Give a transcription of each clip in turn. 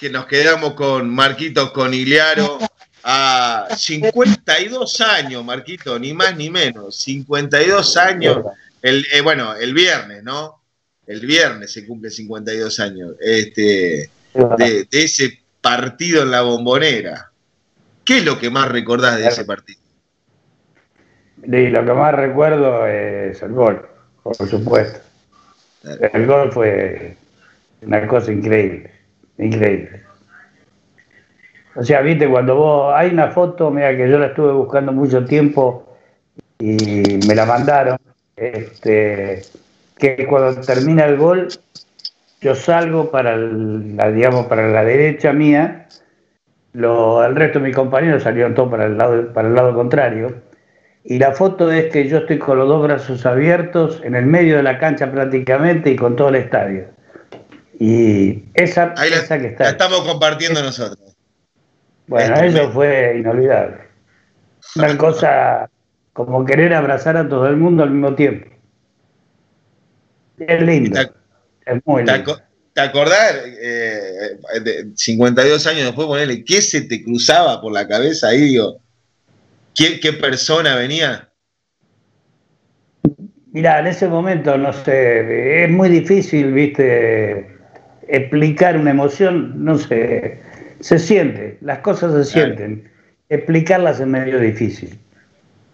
que nos quedamos con Marquito Conigliaro a 52 años, Marquito, ni más ni menos, 52 años, el, eh, bueno, el viernes, ¿no? El viernes se cumple 52 años este, de, ese partido en la bombonera. ¿Qué es lo que más recordás de ese partido? Y lo que más recuerdo es el gol, por supuesto. El gol fue una cosa increíble, increíble. O sea, viste, cuando vos, hay una foto, mira que yo la estuve buscando mucho tiempo y me la mandaron, este, que cuando termina el gol, yo salgo para la, digamos, para la derecha mía, lo, el resto de mis compañeros salieron todos para el lado, para el lado contrario, y la foto es que yo estoy con los dos brazos abiertos en el medio de la cancha prácticamente y con todo el estadio. Y esa, esa que está. La estamos compartiendo nosotros. Bueno, eso fue inolvidable. Una cosa como querer abrazar a todo el mundo al mismo tiempo. Es lindo. es muy lindo. ¿Te acordás, eh, de 52 años después, ponerle, qué se te cruzaba por la cabeza ahí? Digo, ¿qué, ¿Qué persona venía? Mira, en ese momento, no sé, es muy difícil, viste, explicar una emoción, no sé, se siente, las cosas se sienten. Explicarlas es medio difícil.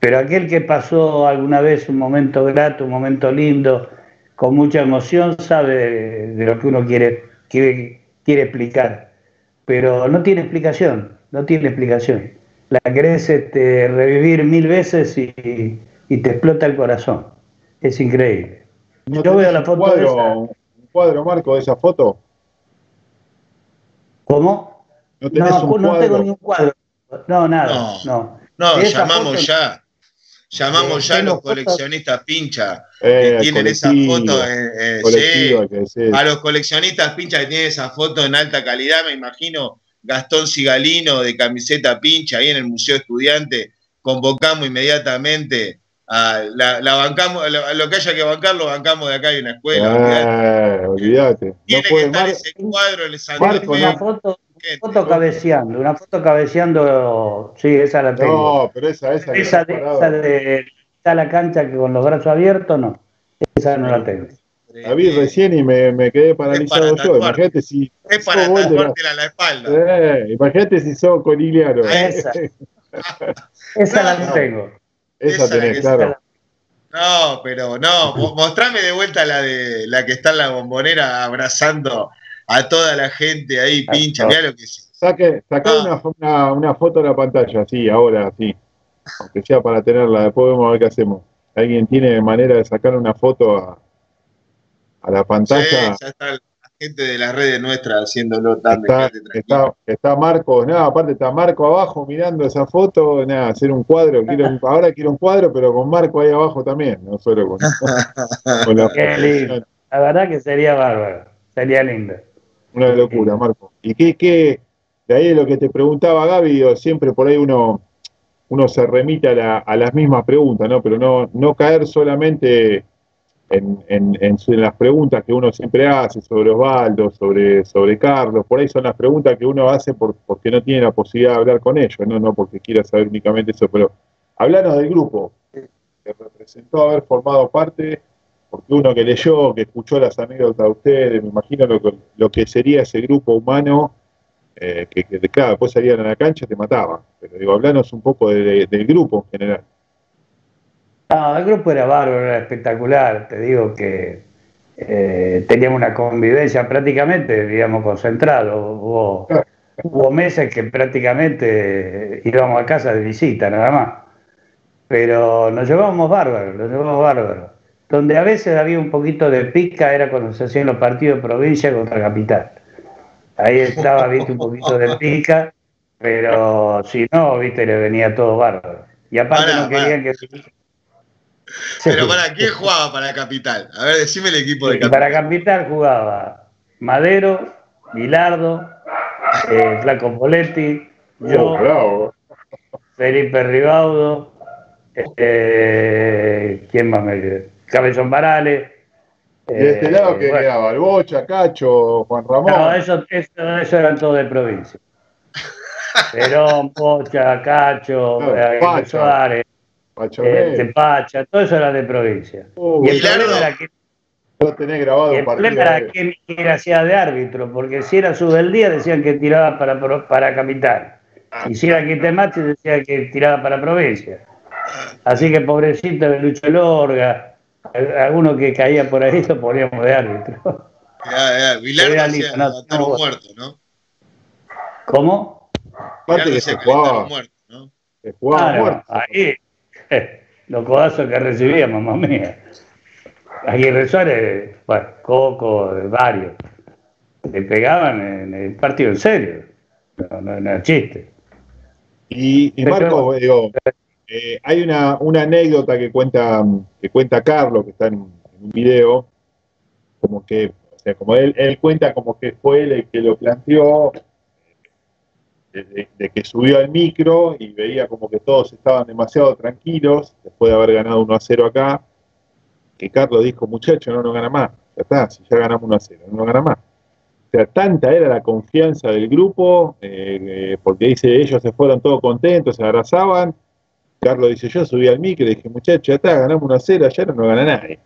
Pero aquel que pasó alguna vez un momento grato, un momento lindo, con mucha emoción, sabe de, lo que uno quiere, quiere, quiere, explicar. Pero no tiene explicación, no tiene explicación. La querés este, revivir mil veces y, te explota el corazón. Es increíble. Yo veo la foto. Un cuadro, un cuadro, Marco, de esa foto? ¿Cómo? No, no, tengo ni un cuadro. No, nada. No, no. llamamos ya. Llamamos eh, ya a los coleccionistas pincha que eh, tienen esa foto. Eh, a los coleccionistas pincha que tienen esa foto en alta calidad, me imagino Gastón Cigalino de camiseta pincha ahí en el Museo Estudiante. Convocamos inmediatamente a la, bancamos, lo que haya que bancar lo bancamos de acá hay una escuela. olvídate. Tiene que estar ese cuadro en el Marco, una foto, foto cabeceando, una foto cabeceando, sí, esa la tengo. No, pero esa, esa. Esa de, esa de está la cancha que con los brazos abiertos, no. Esa no la tengo. La vi recién y me, me quedé paralizado yo. Imagínate si. Es para tatuártela la, la espalda. Eh, imagínate si sos coliliano. Esa. esa la tengo. Esa, tenés, claro. No, pero no, mostrame de vuelta la de la que está en la bombonera abrazando a toda la gente ahí, pincha, mira lo que es. Saque, saca una, una, foto de la pantalla, sí, ahora, sí. Aunque sea para tenerla, después vemos a ver qué hacemos. ¿Alguien tiene manera de sacar una foto a, a la pantalla? Sí, ya está gente de las redes nuestras haciéndolo también. Está, está, Marco, nada, aparte está Marco abajo mirando esa foto, nada, hacer un cuadro, quiero, ahora quiero un cuadro, pero con Marco ahí abajo también, no solo con, la, Qué lindo. la verdad que sería bárbaro, sería lindo. Una locura, Marco. ¿Y qué, qué, de ahí lo que te preguntaba Gaby, siempre por ahí uno, uno se remite a, las mismas preguntas, ¿no? Pero no, no caer solamente en, en, las preguntas que uno siempre hace sobre Osvaldo, sobre, sobre Carlos, por ahí son las preguntas que uno hace porque no tiene la posibilidad de hablar con ellos, no, no porque quiera saber únicamente eso, pero hablanos del grupo que representó haber formado parte porque uno que leyó, que escuchó las anécdotas de ustedes, me imagino lo que, lo que sería ese grupo humano, eh, que, que, claro, después salían a la cancha y te mataban. Pero digo, hablanos un poco del grupo en general. No, el grupo era bárbaro, era espectacular, te digo que eh, teníamos una convivencia prácticamente, digamos, concentrado. Hubo, hubo meses que prácticamente íbamos a casa de visita, nada más. Pero nos llevábamos bárbaros, nos llevábamos bárbaros donde a veces había un poquito de pica era cuando se hacían los partidos de provincia contra capital. Ahí estaba, viste, un poquito de pica, pero si no, viste, le venía todo bárbaro. Y aparte no querían que... Pero para quién jugaba para Capital? A ver, decime el equipo de Capital. Para Capital jugaba Madero, Milardo, eh, Flaco Poletti, yo, oh, Felipe Ribaudo, eh, ¿quién más me quedó? Cabezón Varales, ¿Y de este lado qué quedaba? ¿El Bocha, Cacho, Juan Ramón? No, eso, eso, eso eran todos de provincia. Perón, Bocha, Cacho, no, Suárez, este, Pacha, todo eso era de provincia. Y el problema era que no tenés grabado el problema era que era hacía de árbitro, porque si era su del día decían que tiraba para, para capital. Y si era Quitemachi decía que tiraba para provincia. Así que pobrecito de Lucho Lorga, alguno que caía por ahí lo poníamos de árbitro. Ya, ya. hacía muerto, ¿no? ¿Cómo? Aparte que se jugaba, muerto, ¿no? Se jugaba muerto. Ahí, los codazos que recibía, mamá mía. Aguirre Suárez, bueno, Coco, varios, le pegaban en el partido en serio, no, no, no chiste. Y, Marco, digo, eh, hay una, una, anécdota que cuenta, que cuenta Carlos, que está en, un video, como que, o sea, como él, él cuenta como que fue él el que lo planteó, de, que subió al micro y veía como que todos estaban demasiado tranquilos después de haber ganado 1 a 0 acá, que Carlos dijo, muchacho, no nos gana más, ya está, si ya ganamos 1 a 0, no nos gana más. O sea, tanta era la confianza del grupo, eh, eh, porque dice, ellos se fueron todos contentos, se abrazaban. Carlos dice, yo subí al micro y dije, muchachos, ya está, ganamos una cero, ya no nos gana nadie.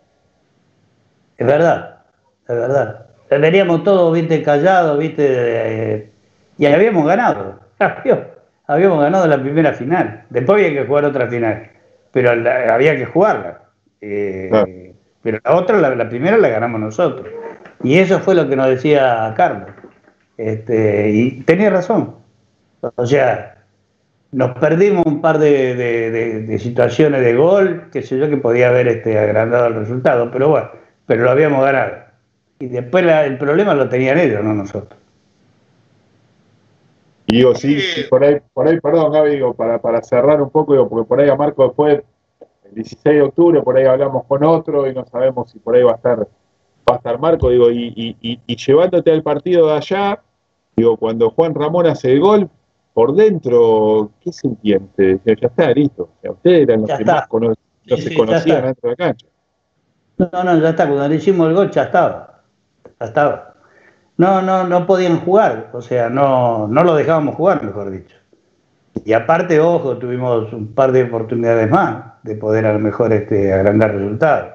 Es verdad, es verdad. Teníamos todos, viste, callados, viste, eh, y habíamos ganado. habíamos ganado la primera final. Después había que jugar otra final, pero había que jugarla. Pero la otra, la primera, la ganamos nosotros. Y eso fue lo que nos decía Carlos. Este, y tenía razón. O sea, nos perdimos un par de, situaciones de gol, que sé yo, que podía haber este, agrandado el resultado, pero bueno, pero lo habíamos ganado. Y después el problema lo tenían ellos, no nosotros. Y digo, sí, por ahí, por ahí, perdón, Gaby, digo, para, para cerrar un poco, digo, porque por ahí a Marco después, el 16 de octubre, por ahí hablamos con otro y no sabemos si por ahí va a estar va a estar Marco, digo, y, y, llevándote al partido de allá, digo, cuando Juan Ramón hace el gol, por dentro, ¿qué se entiende? Ya está, listo. ustedes eran los que más se conocían dentro de la cancha. No, no, ya está. Cuando le hicimos el gol, ya estaba. Ya estaba. No, no, no podían jugar. O sea, no, no lo dejábamos jugar, mejor dicho. Y aparte, ojo, tuvimos un par de oportunidades más de poder a lo mejor este, agrandar resultados.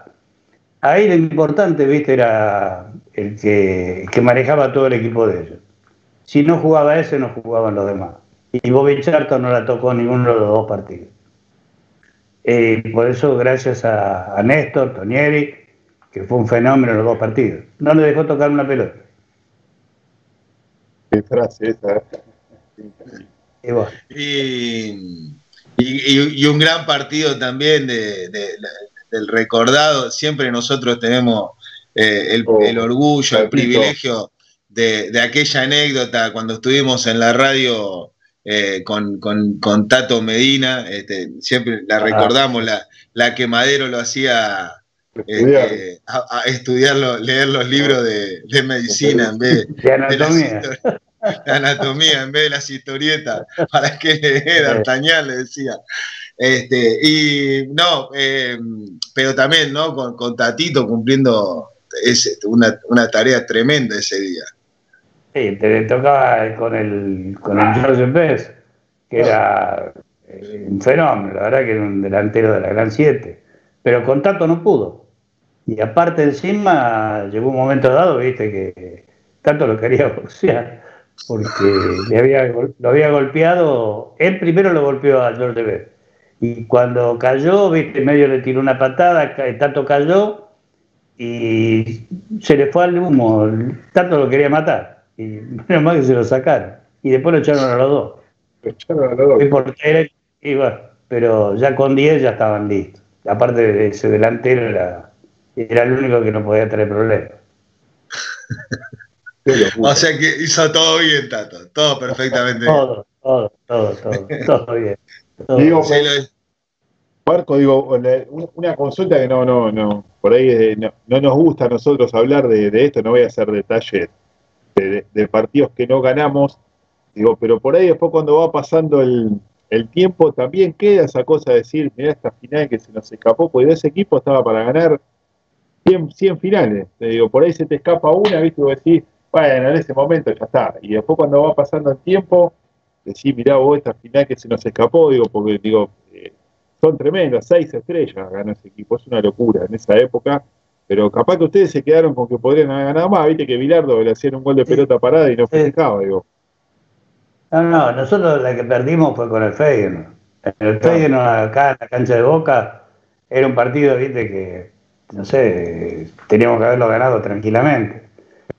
Ahí lo importante, viste, era el que, manejaba todo el equipo de ellos. Si no jugaba ese, no jugaban los demás. Y Bobby Charlton no la tocó ninguno de los dos partidos. Eh, por eso, gracias a, Néstor, Tonieri, que fue un fenómeno en los dos partidos. No le dejó tocar una pelota. Frase esa. Y, y, un gran partido también de, del recordado, siempre nosotros tenemos eh, el, oh, orgullo, el privilegio de, aquella anécdota cuando estuvimos en la radio eh, con, Tato Medina, este, siempre la recordamos, la, la que Madero lo hacía este, a, estudiarlo, leer los libros de, medicina en vez de, anatomía. Anatomía en vez de las historietas, para que leer D'Artagnan, le decía. Este, y no, eh, pero también, ¿no? Con, Tatito cumpliendo una, tarea tremenda ese día. Sí, te tocaba con el, con el George Best, que era eh, un fenómeno, la verdad que era un delantero de la Gran 7, pero con Tato no pudo. Y aparte encima llegó un momento dado, viste, que Tato lo quería boxear, porque le había, lo había golpeado, él primero lo golpeó a George Best y cuando cayó, viste, medio le tiró una patada, tanto cayó y se le fue al humo, tanto lo quería matar. Y menos mal que se lo sacaron. Y después lo echaron a los dos. Lo echaron a los dos. Y bueno, pero ya con 10 ya estaban listos. Aparte de ese delantero era, era el único que no podía tener problemas. o sea que hizo todo bien, Tato, todo perfectamente bien. Todo, todo, todo, todo, todo bien. Digo, Marco, digo, una consulta que no, no, no, por ahí no, nos gusta a nosotros hablar de, esto, no voy a hacer detalles de, partidos que no ganamos, digo, pero por ahí después cuando va pasando el, tiempo también queda esa cosa de decir, mira esta final que se nos escapó, porque ese equipo estaba para ganar 100, finales. Te digo, por ahí se te escapa una, ¿viste? Y vos decís, bueno, en ese momento ya está. Y después cuando va pasando el tiempo, decís, mirá vos esta final que se nos escapó, digo, porque digo, eh, son tremendas, seis estrellas ganó ese equipo, es una locura en esa época. Pero capaz que ustedes se quedaron con que podrían haber ganado más, viste que Bilardo le hacían un gol de pelota parada y no festejaba, digo. No, no, nosotros la que perdimos fue con el Feyenoord. El Feyenoord acá en la cancha de Boca era un partido, viste, que, no sé, teníamos que haberlo ganado tranquilamente.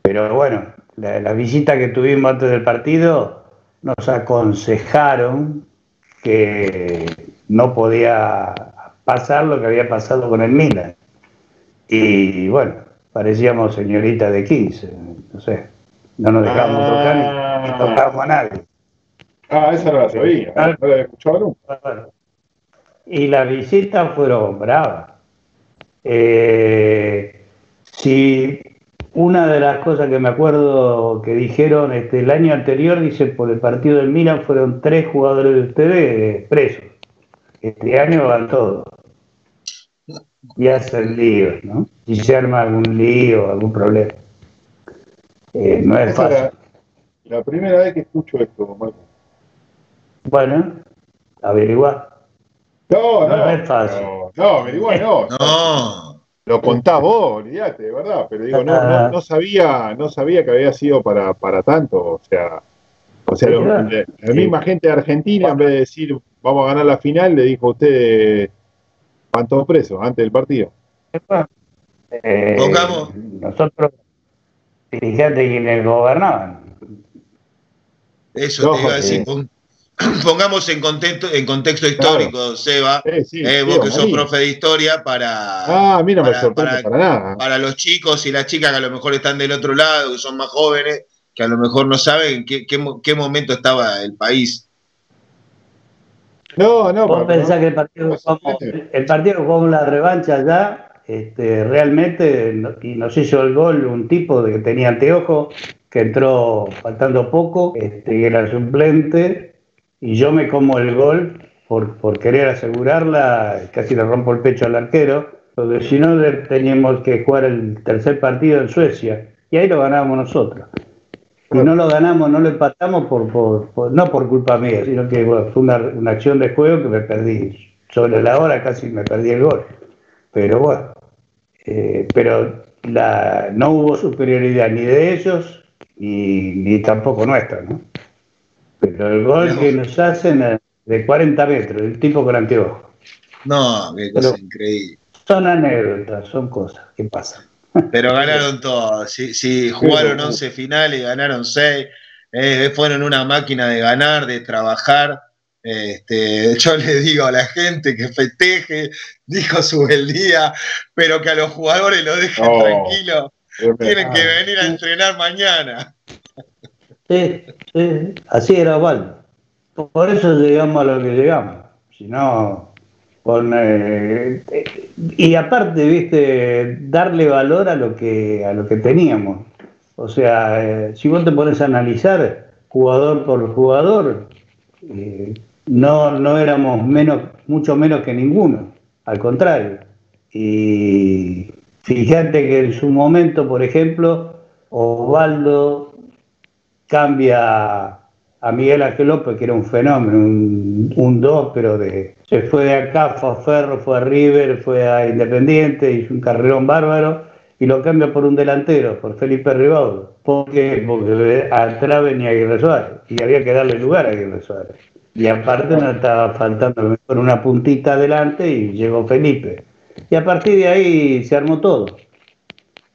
Pero bueno, la, visita que tuvimos antes del partido nos aconsejaron que no podía pasar lo que había pasado con el Milan. Y bueno, parecíamos señorita de 15, no sé, no nos dejábamos ah. tocar ni, tocábamos a nadie. Ah, esa no la sabía, no la escuchado nunca. Y las visitas fueron bravas. Eh, si una de las cosas que me acuerdo que dijeron este, el año anterior, dice, por el partido del Milan fueron tres jugadores de ustedes presos. Este año van todos. Y hacen líos, ¿no? Si se arma algún lío, algún problema. Eh, no es fácil. La, la, primera vez que escucho esto, Marco. Bueno, averiguar. No, no, no, es fácil. No, no averiguar no. no. Lo contás vos, olvídate, de verdad, pero digo, no, no, no, sabía, no sabía que había sido para, para tanto, o sea, o sea, la, misma gente de Argentina, en vez de decir vamos a ganar la final, le dijo a usted van todos presos antes del partido. Eh, Pongamos. Nosotros, dirigentes quienes gobernaban. Eso te iba a decir, pongamos en contexto, en contexto histórico, Seba, eh, vos que sos profe de historia, para, ah, mira, para, para, nada. para los chicos y las chicas que a lo mejor están del otro lado, que son más jóvenes, que a lo mejor no saben qué, qué, momento estaba el país. No, no. Vos pensás que el partido, como, el partido la revancha ya, este, realmente, y nos hizo el gol un tipo de que tenía anteojo, que entró faltando poco, este, y era suplente, y yo me como el gol por, por querer asegurarla, casi le rompo el pecho al arquero, porque si no teníamos que jugar el tercer partido en Suecia, y ahí lo ganábamos nosotros. Y no lo ganamos, no lo empatamos, por, por, no por culpa mía, sino que fue una, una, acción de juego que me perdí. Sobre la hora casi me perdí el gol. Pero bueno, eh, pero la, no hubo superioridad ni de ellos ni, ni tampoco nuestra, ¿no? Pero el gol que nos hacen de 40 metros, el tipo con anteojos. No, qué cosa increíble. Son anécdotas, son cosas que pasan. Pero ganaron todos. Si, jugaron 11 finales, ganaron 6. Eh, fueron una máquina de ganar, de trabajar. Este, yo le digo a la gente que festeje, dijo su día, pero que a los jugadores lo dejen tranquilos. Tienen que venir a entrenar mañana. Sí, sí, así era Val. Por eso llegamos a lo que llegamos. Si no, con, eh, y aparte, viste, darle valor a lo que, a lo que teníamos. O sea, eh, si vos te pones a analizar jugador por jugador, eh, no, no éramos menos, mucho menos que ninguno, al contrario. Y fíjate que en su momento, por ejemplo, Osvaldo cambia a Miguel Ángel López, que era un fenómeno, un, dos, pero de, se fue de acá, fue a Ferro, fue a River, fue a Independiente, hizo un carrerón bárbaro, y lo cambia por un delantero, por Felipe Ribaudo. ¿Por qué? Porque atrás venía Aguirre Suárez, y había que darle lugar a Aguirre Suárez. Y aparte no estaba faltando mejor una puntita adelante y llegó Felipe. Y a partir de ahí se armó todo.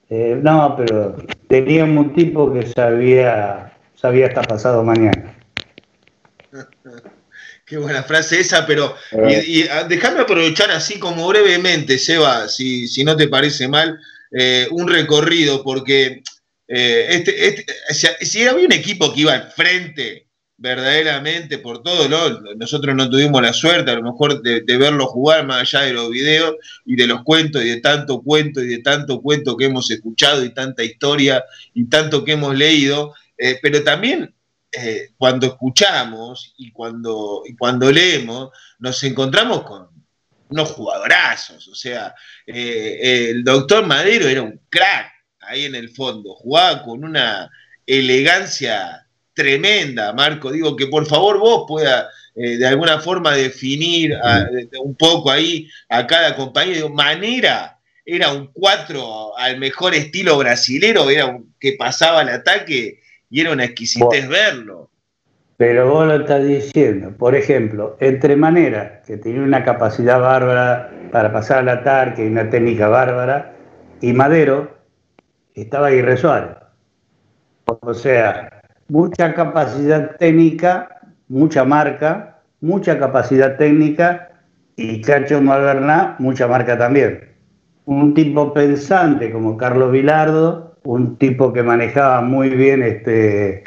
Eh, no, pero teníamos un tipo que sabía sabía hasta pasado mañana. Qué buena frase esa, pero y, ah, déjame aprovechar así como brevemente, Seba, si, si no te parece mal, eh, un recorrido, porque eh, este, este, si, había un equipo que iba al frente verdaderamente por todo, nosotros no tuvimos la suerte a lo mejor de, de, verlo jugar más allá de los videos y de los cuentos y de tanto cuento y de tanto cuento que hemos escuchado y tanta historia y tanto que hemos leído, eh, pero también eh, cuando escuchamos y cuando, y cuando leemos, nos encontramos con, unos jugadorazos. O sea, eh, el doctor Madero era un crack ahí en el fondo, jugaba con una elegancia tremenda, Marco. Digo que por favor vos pueda eh, de alguna forma definir un poco ahí a cada compañero. Manera era un 4 al mejor estilo brasilero, era un que pasaba el ataque y era una exquisitez verlo. Pero vos lo estás diciendo, por ejemplo, entre Manera, que tenía una capacidad bárbara para pasar al ataque y una técnica bárbara, y Madero, estaba Aguirre Suárez. O sea, mucha capacidad técnica, mucha marca, mucha capacidad técnica y Cacho Malverná, mucha marca también. Un tipo pensante como Carlos Vilardo, un tipo que manejaba muy bien este,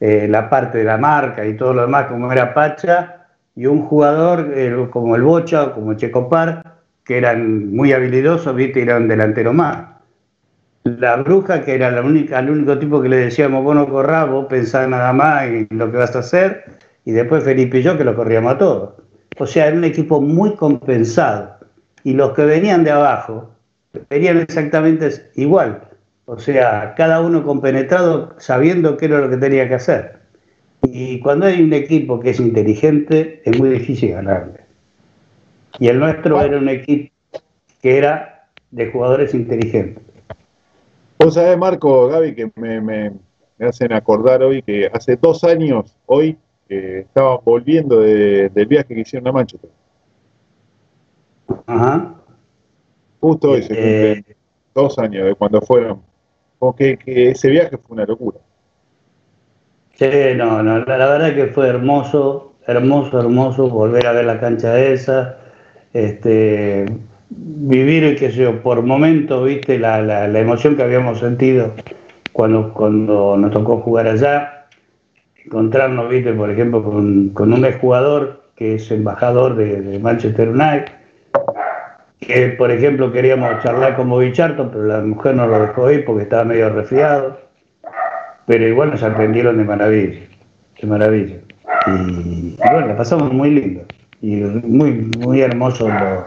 eh, la parte de la marca y todo lo demás como era Pacha, y un jugador como el Bocha o como Checopar, que eran muy habilidosos, viste, y eran delantero más la bruja, que era la única, el único tipo que le decíamos, vos no corrás, vos pensás nada más en lo que vas a hacer, y después Felipe y yo que lo corríamos a todos. O sea, era un equipo muy compensado, y los que venían de abajo venían exactamente igual. O sea, cada uno compenetrado sabiendo qué era lo que tenía que hacer. Y cuando hay un equipo que es inteligente, es muy difícil ganarle. Y el nuestro era un equipo que era de jugadores inteligentes. Vos sabés, Marco, Gaby, que me, hacen acordar hoy que hace dos años, hoy, estaban volviendo del viaje que hicieron a Manchester. Ajá. Justo hoy se eh, dos años de cuando fueron. Porque que ese viaje fue una locura. Sí, no, no, la, la, verdad que fue hermoso, hermoso, hermoso volver a ver la cancha esa. Este, vivir, qué sé yo, por momentos, viste, la, la, la, emoción que habíamos sentido cuando, cuando nos tocó jugar allá, encontrarnos, viste, por ejemplo, con, con un exjugador que es embajador de, Manchester United, que por ejemplo queríamos charlar con Bobicharto, pero la mujer no lo dejó ir porque estaba medio resfriado, pero igual nos atendieron de maravilla, de maravilla. Y, bueno, la pasamos muy lindo y muy, muy hermoso lo,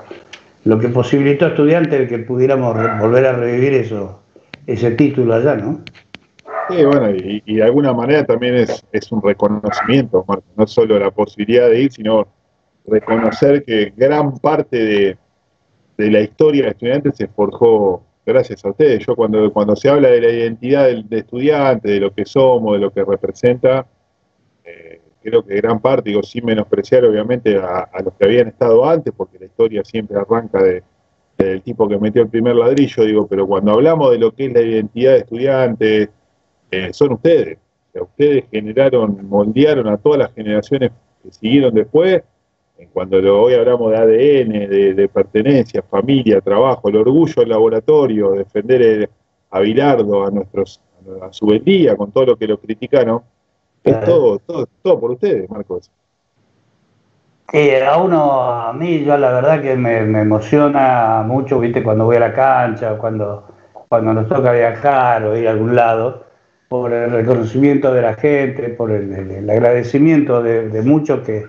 lo que posibilitó a estudiantes que pudiéramos volver a revivir eso, ese título allá, ¿no? Sí, bueno, y, de alguna manera también es, es un reconocimiento, Marco, no solo la posibilidad de ir, sino reconocer que gran parte de, de la historia de estudiantes se forjó gracias a ustedes. Yo cuando, cuando se habla de la identidad del, de estudiante, de lo que somos, de lo que representa, eh, creo que gran parte, digo, sin menospreciar obviamente a, los que habían estado antes, porque la historia siempre arranca de, del tipo que metió el primer ladrillo, digo, pero cuando hablamos de lo que es la identidad de estudiantes, eh, son ustedes. Ustedes generaron, moldearon a todas las generaciones que siguieron después. Cuando hoy hablamos de ADN, de, pertenencia, familia, trabajo, el orgullo del laboratorio, defender a Bilardo, a nuestros, a su vendía, con todo lo que lo criticaron, es todo, todo, todo por ustedes, Marcos. Sí, a uno, a mí, yo la verdad que me, emociona mucho, viste, cuando voy a la cancha, cuando, cuando nos toca viajar o ir a algún lado, por el reconocimiento de la gente, por el, agradecimiento de, muchos que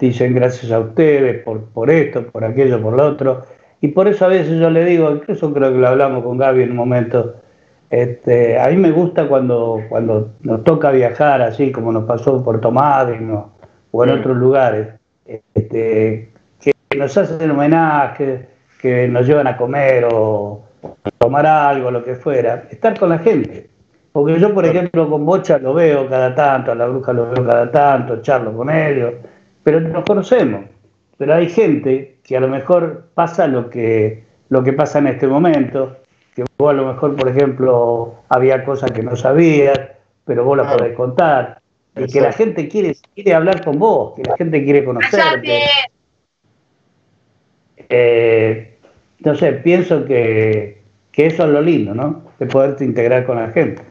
dicen gracias a ustedes por, por esto, por aquello, por lo otro. Y por eso a veces yo le digo, incluso creo que lo hablamos con Gaby en un momento, este, a mí me gusta cuando, cuando nos toca viajar, así como nos pasó por Tomás o en otros lugares, este, que nos hacen homenaje, que nos llevan a comer o tomar algo, lo que fuera, estar con la gente. Porque yo, por ejemplo, con Bocha lo veo cada tanto, a la bruja lo veo cada tanto, charlo con ellos, pero nos conocemos. Pero hay gente que a lo mejor pasa lo que, lo que pasa en este momento, que vos a lo mejor, por ejemplo, había cosas que no sabías, pero vos las podés contar, y que la gente quiere, quiere hablar con vos, que la gente quiere conocerte. Eh, entonces, pienso que, que eso es lo lindo, ¿no? De poderte integrar con la gente.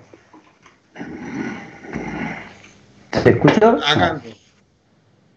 ¿Te escucho? Acá.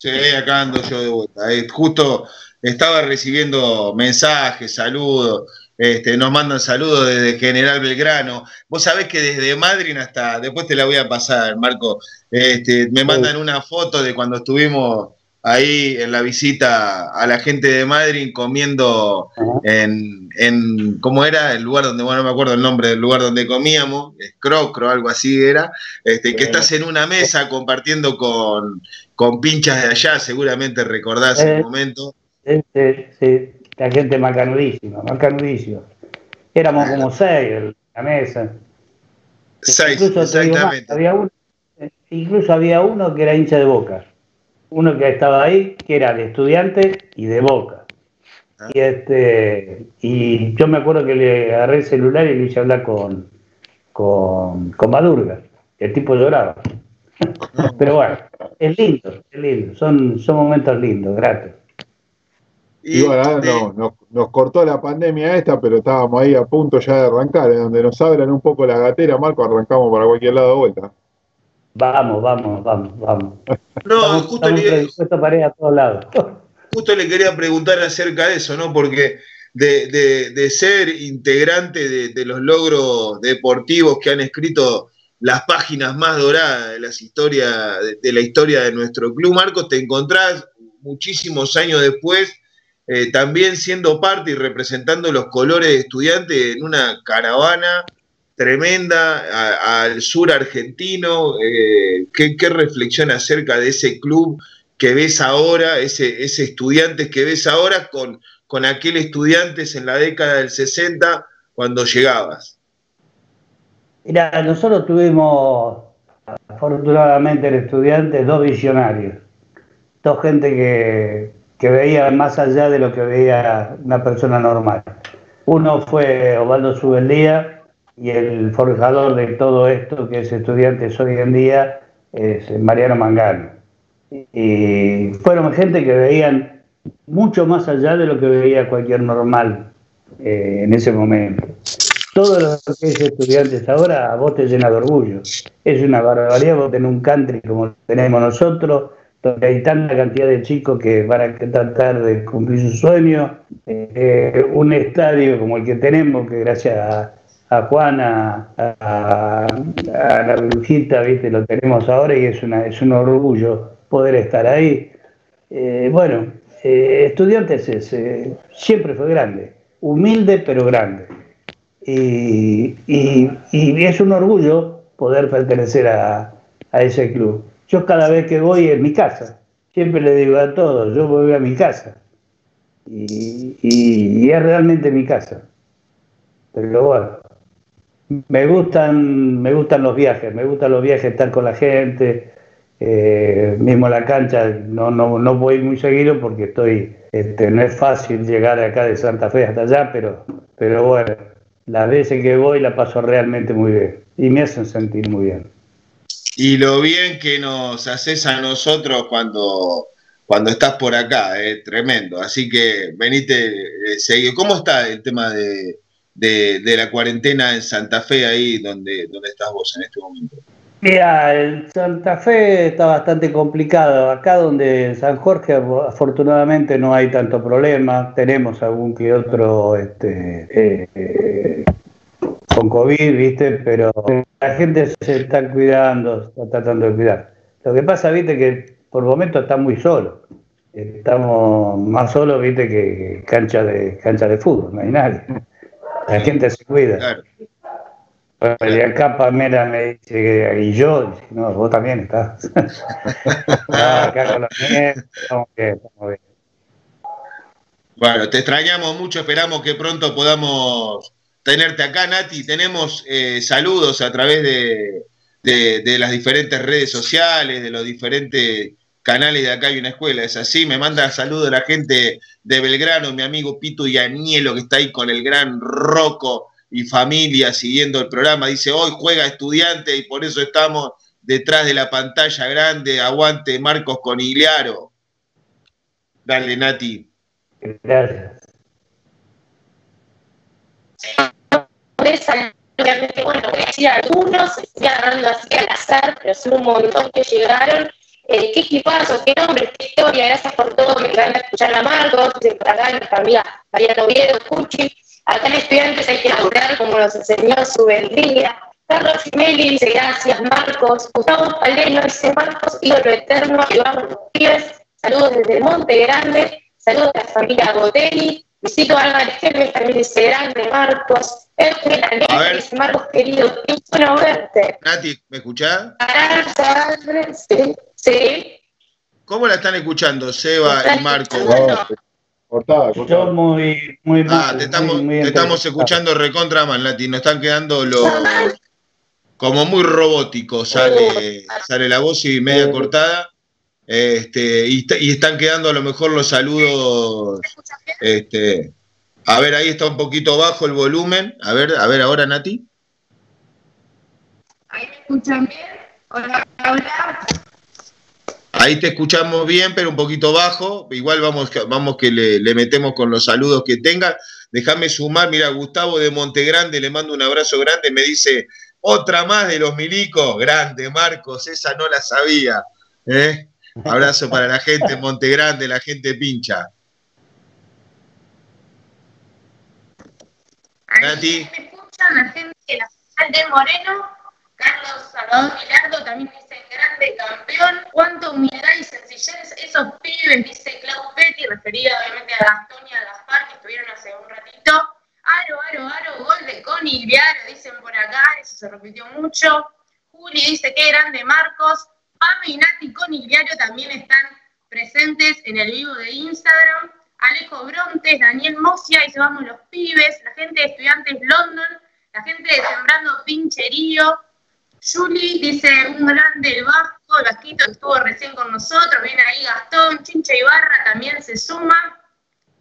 Sí, acá ando yo de vuelta. Eh, justo estaba recibiendo mensajes, saludos este, nos mandan saludos desde General Belgrano. Vos sabés que desde Madrid hasta, después te la voy a pasar, Marco, este, me mandan una foto de cuando estuvimos ahí en la visita a la gente de Madrid comiendo en, en, ¿cómo era? El lugar donde, bueno, no me acuerdo el nombre del lugar donde comíamos, Crocro, algo así era, este, que estás en una mesa compartiendo con, con pinchas de allá, seguramente recordás el eh, momento. Sí, la gente macanudísima, macanudísima. Éramos como seis en la mesa. Seis, exactamente. había uno, incluso había uno que era hincha de boca uno que estaba ahí, que era de estudiante y de boca. Ah. Y, este, y yo me acuerdo que le agarré el celular y le hice hablar con, con, con Madurga. El tipo lloraba. Pero bueno, es lindo, es lindo. Son, son momentos lindos, gratis. Y bueno, no, nos, cortó la pandemia esta, pero estábamos ahí a punto ya de arrancar. En donde nos abran un poco la gatera, Marco, arrancamos para cualquier lado de vuelta. Vamos, vamos, vamos, vamos. No, justo, le, a todos lados. justo le quería preguntar acerca de eso, ¿no? Porque de, ser integrante de, los logros deportivos que han escrito las páginas más doradas de, las historias, de, la historia de nuestro club, Marcos, te encontrás muchísimos años después eh, también siendo parte y representando los colores de estudiantes en una caravana tremenda al sur argentino. Eh, ¿qué, reflexión acerca de ese club que ves ahora, ese, estudiante que ves ahora con, con aquel estudiantes en la década del 60 cuando llegabas? Mira, nosotros tuvimos, afortunadamente el estudiante, dos visionarios, dos gente que, que veía más allá de lo que veía una persona normal. Uno fue Osvaldo Subeldía, y el forjador de todo esto que es estudiantes hoy en día es Mariano Mangano. Y fueron gente que veían mucho más allá de lo que veía cualquier normal eh, en ese momento. Todo lo que es estudiantes ahora a vos te llena de orgullo. Es una barbaridad vos tenés un country como tenemos nosotros, donde hay tanta cantidad de chicos que van a tratar de cumplir su sueño, eh, un estadio como el que tenemos, que gracias a a Juana, a, la brujita, ¿viste? Lo tenemos ahora y es, una, es un orgullo poder estar ahí. Eh, bueno, eh, Estudiantes eh, siempre fue grande, humilde pero grande. Y, es un orgullo poder pertenecer a, ese club. Yo cada vez que voy en mi casa, siempre le digo a todos, yo voy a mi casa. Y, y es realmente mi casa. Pero bueno, me gustan, me gustan los viajes, me gustan los viajes, estar con la gente, eh, mismo la cancha, no, no, no voy muy seguido porque estoy, este, no es fácil llegar acá de Santa Fe hasta allá, pero, pero bueno, las veces que voy la paso realmente muy bien y me hacen sentir muy bien. Y lo bien que nos haces a nosotros cuando, cuando estás por acá, es eh, tremendo. Así que venite, eh. ¿Cómo está el tema de, de, la cuarentena en Santa Fe, ahí donde, donde estás vos en este momento? Mira, en Santa Fe está bastante complicado. Acá donde en San Jorge afortunadamente no hay tanto problema. Tenemos algún que otro este, eh, con COVID, ¿viste? Pero la gente se está cuidando, está tratando de cuidar. Lo que pasa, ¿viste? Que por momentos está muy solo. Estamos más solos, ¿viste? Que cancha de, cancha de fútbol, no hay nadie. La gente se cuida. Claro. Y acá Pamela me dice que, y yo, no, vos también estás. acá con estamos bien, Bueno, te extrañamos mucho, esperamos que pronto podamos tenerte acá, Nati. Tenemos eh, saludos a través de, de, las diferentes redes sociales, de los diferentes canales de acá hay una escuela, es así, me manda saludos la gente de Belgrano, mi amigo Pito Yanielo, que está ahí con el gran Roco y familia siguiendo el programa, dice, hoy juega estudiante y por eso estamos detrás de la pantalla grande, aguante Marcos Conigliaro. Dale, Nati. Gracias. Bueno, voy a decir algunos, estoy agarrando así al azar, pero son un montón que llegaron eh, qué equipazo, qué nombre, qué historia, gracias por todo, me encanta escuchar a Marcos, por acá nuestra amiga María Oviedo, Cuchi, acá en Estudiantes hay que lograr como nos enseñó su vendía. Carlos Gimeli dice gracias Marcos, Gustavo Paleno dice Marcos, ídolo eterno, los pibes, saludos desde Monte Grande, saludos a la familia Botelli, Visito Álvarez Kelvin también dice grande, Marcos, dice Marcos querido, qué bueno verte. Nati, ¿me escuchás? Sí, sí. ¿Cómo la están escuchando, Seba y Marcos? Cortada, cortada. muy, muy Ah, te estamos, te estamos escuchando recontra mal, Nati. Nos están quedando los. Como muy robótico, sale, sale la voz y media cortada. Este, y, están quedando a lo mejor los saludos. Este, a ver, ahí está un poquito bajo el volumen. A ver, a ver ahora, Nati. ¿Ahí me escuchan bien? Hola, hola. Ahí te escuchamos bien, pero un poquito bajo. Igual vamos, vamos que le, metemos con los saludos que tenga. Déjame sumar, mira, Gustavo de Montegrande, le mando un abrazo grande, me dice, otra más de los milicos. Grande, Marcos, esa no la sabía. ¿eh? Abrazo para la gente Montegrande, la gente pincha. Me escuchan la gente de la de Moreno Carlos Salvador Milardo también dice, grande campeón, cuánta humildad y sencillez esos pibes, dice Clau Petty, referida obviamente a Gastón y a Gaspar, que estuvieron hace un ratito. Aro, aro, aro, gol de Connie dicen por acá, eso se repitió mucho. Juli dice, qué grande Marcos. Pame y Nati Connie también están presentes en el vivo de Instagram. Alejo Brontes, Daniel Mosia, dice, vamos los pibes. La gente de Estudiantes London, la gente de Sembrando Pincherío, Juli dice, un grande el Vasco, el Vasquito que estuvo recién con nosotros, viene ahí Gastón, Chincha Ibarra también se suma.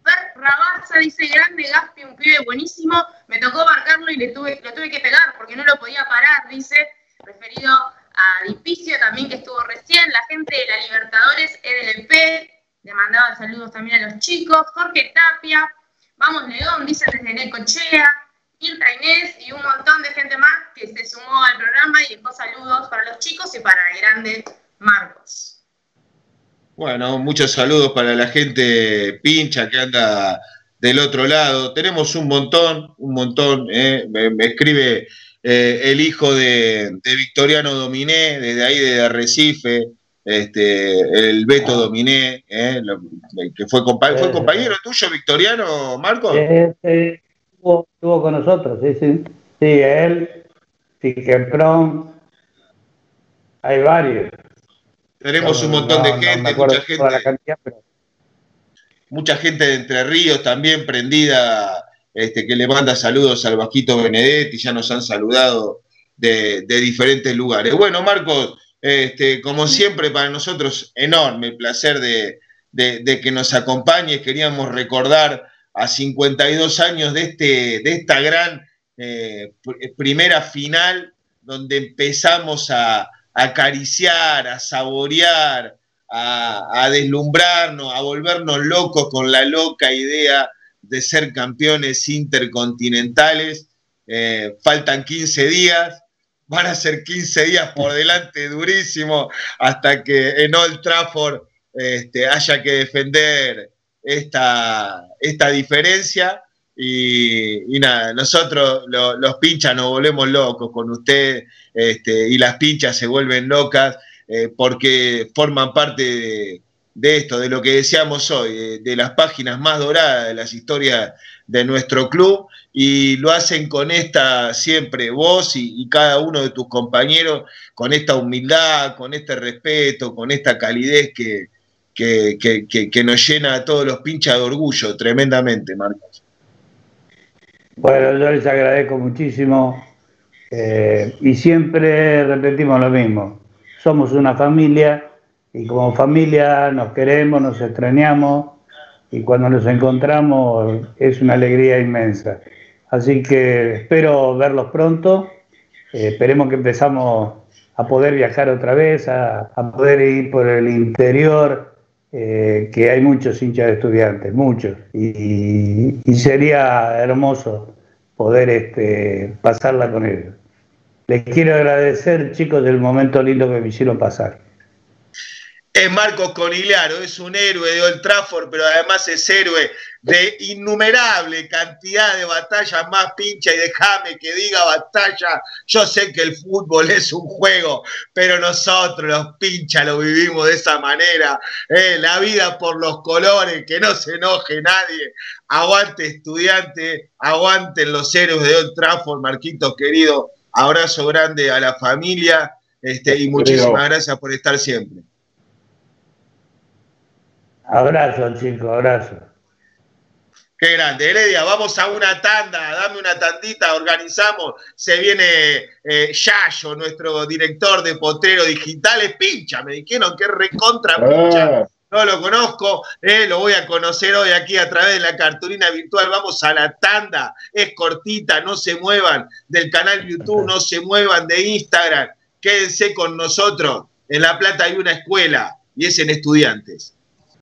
Fer Rabaza dice, grande Gaspi, un pibe buenísimo, me tocó marcarlo y le tuve, lo tuve que pegar porque no lo podía parar, dice, referido a Dipicio también que estuvo recién, la gente de la Libertadores, EDLP, le mandaba saludos también a los chicos, Jorge Tapia, vamos León, dice desde Necochea, Mirta Inés y un montón de gente más que se sumó al programa y dejó saludos para los chicos y para el grande Marcos. Bueno, muchos saludos para la gente pincha que anda del otro lado. Tenemos un montón, un montón. Eh. Me, escribe eh, el hijo de, Victoriano Dominé, desde ahí de Arrecife, este, el Beto. Dominé, eh, que fue, ¿fue compañero tuyo, Victoriano, Marcos estuvo, con nosotros, sí, sí. Sí, él, Siquemprón, hay varios. Tenemos un montón de gente, mucha gente. Mucha gente de Entre Ríos también prendida, este, que le manda saludos al Vasquito Benedetti, ya nos han saludado de, diferentes lugares. Bueno, Marcos, este, como siempre, para nosotros, enorme el placer de, de que nos acompañes. Queríamos recordar a 52 años de, este, de esta gran eh, primera final, donde empezamos a, acariciar, a saborear, a, deslumbrarnos, a volvernos locos con la loca idea de ser campeones intercontinentales. Eh, faltan 15 días, van a ser 15 días por delante durísimo hasta que en Old Trafford este, haya que defender esta, esta diferencia. Y, nada, nosotros los pinchas nos volvemos locos con usted este, y las pinchas se vuelven locas eh, porque forman parte de, esto, de lo que decíamos hoy, de, las páginas más doradas de las historias de nuestro club y lo hacen con esta siempre vos y, y cada uno de tus compañeros, con esta humildad, con este respeto, con esta calidez que, que, que, nos llena a todos los pinchas de orgullo tremendamente, Marcos. Bueno, yo les agradezco muchísimo eh, y siempre repetimos lo mismo. Somos una familia y como familia nos queremos, nos extrañamos y cuando nos encontramos es una alegría inmensa. Así que espero verlos pronto. Eh, esperemos que empezamos a poder viajar otra vez, a, a poder ir por el interior eh, que hay muchos hinchas de estudiantes, muchos, y, sería hermoso poder este, pasarla con ellos. Les quiero agradecer, chicos, del momento lindo que me hicieron pasar. Es Marcos Conigliaro, es un héroe de Old Trafford, pero además es héroe de innumerable cantidad de batallas más pincha y déjame que diga batalla. Yo sé que el fútbol es un juego, pero nosotros los pinchas lo vivimos de esa manera. Eh, la vida por los colores, que no se enoje nadie. Aguante estudiante, aguanten los héroes de Old Trafford, Marquitos querido. Abrazo grande a la familia este, y muchísimas gracias por estar siempre. Abrazo, chicos, abrazo. Qué grande. Heredia, vamos a una tanda, dame una tandita, organizamos. Se viene eh, Yayo, nuestro director de Potrero Digitales. Pincha, me dijeron que recontra pincha. Ah. No lo conozco, eh, lo voy a conocer hoy aquí a través de la cartulina virtual. Vamos a la tanda, es cortita, no se muevan del canal YouTube, no se muevan de Instagram. Quédense con nosotros. En La Plata hay una escuela y es en estudiantes.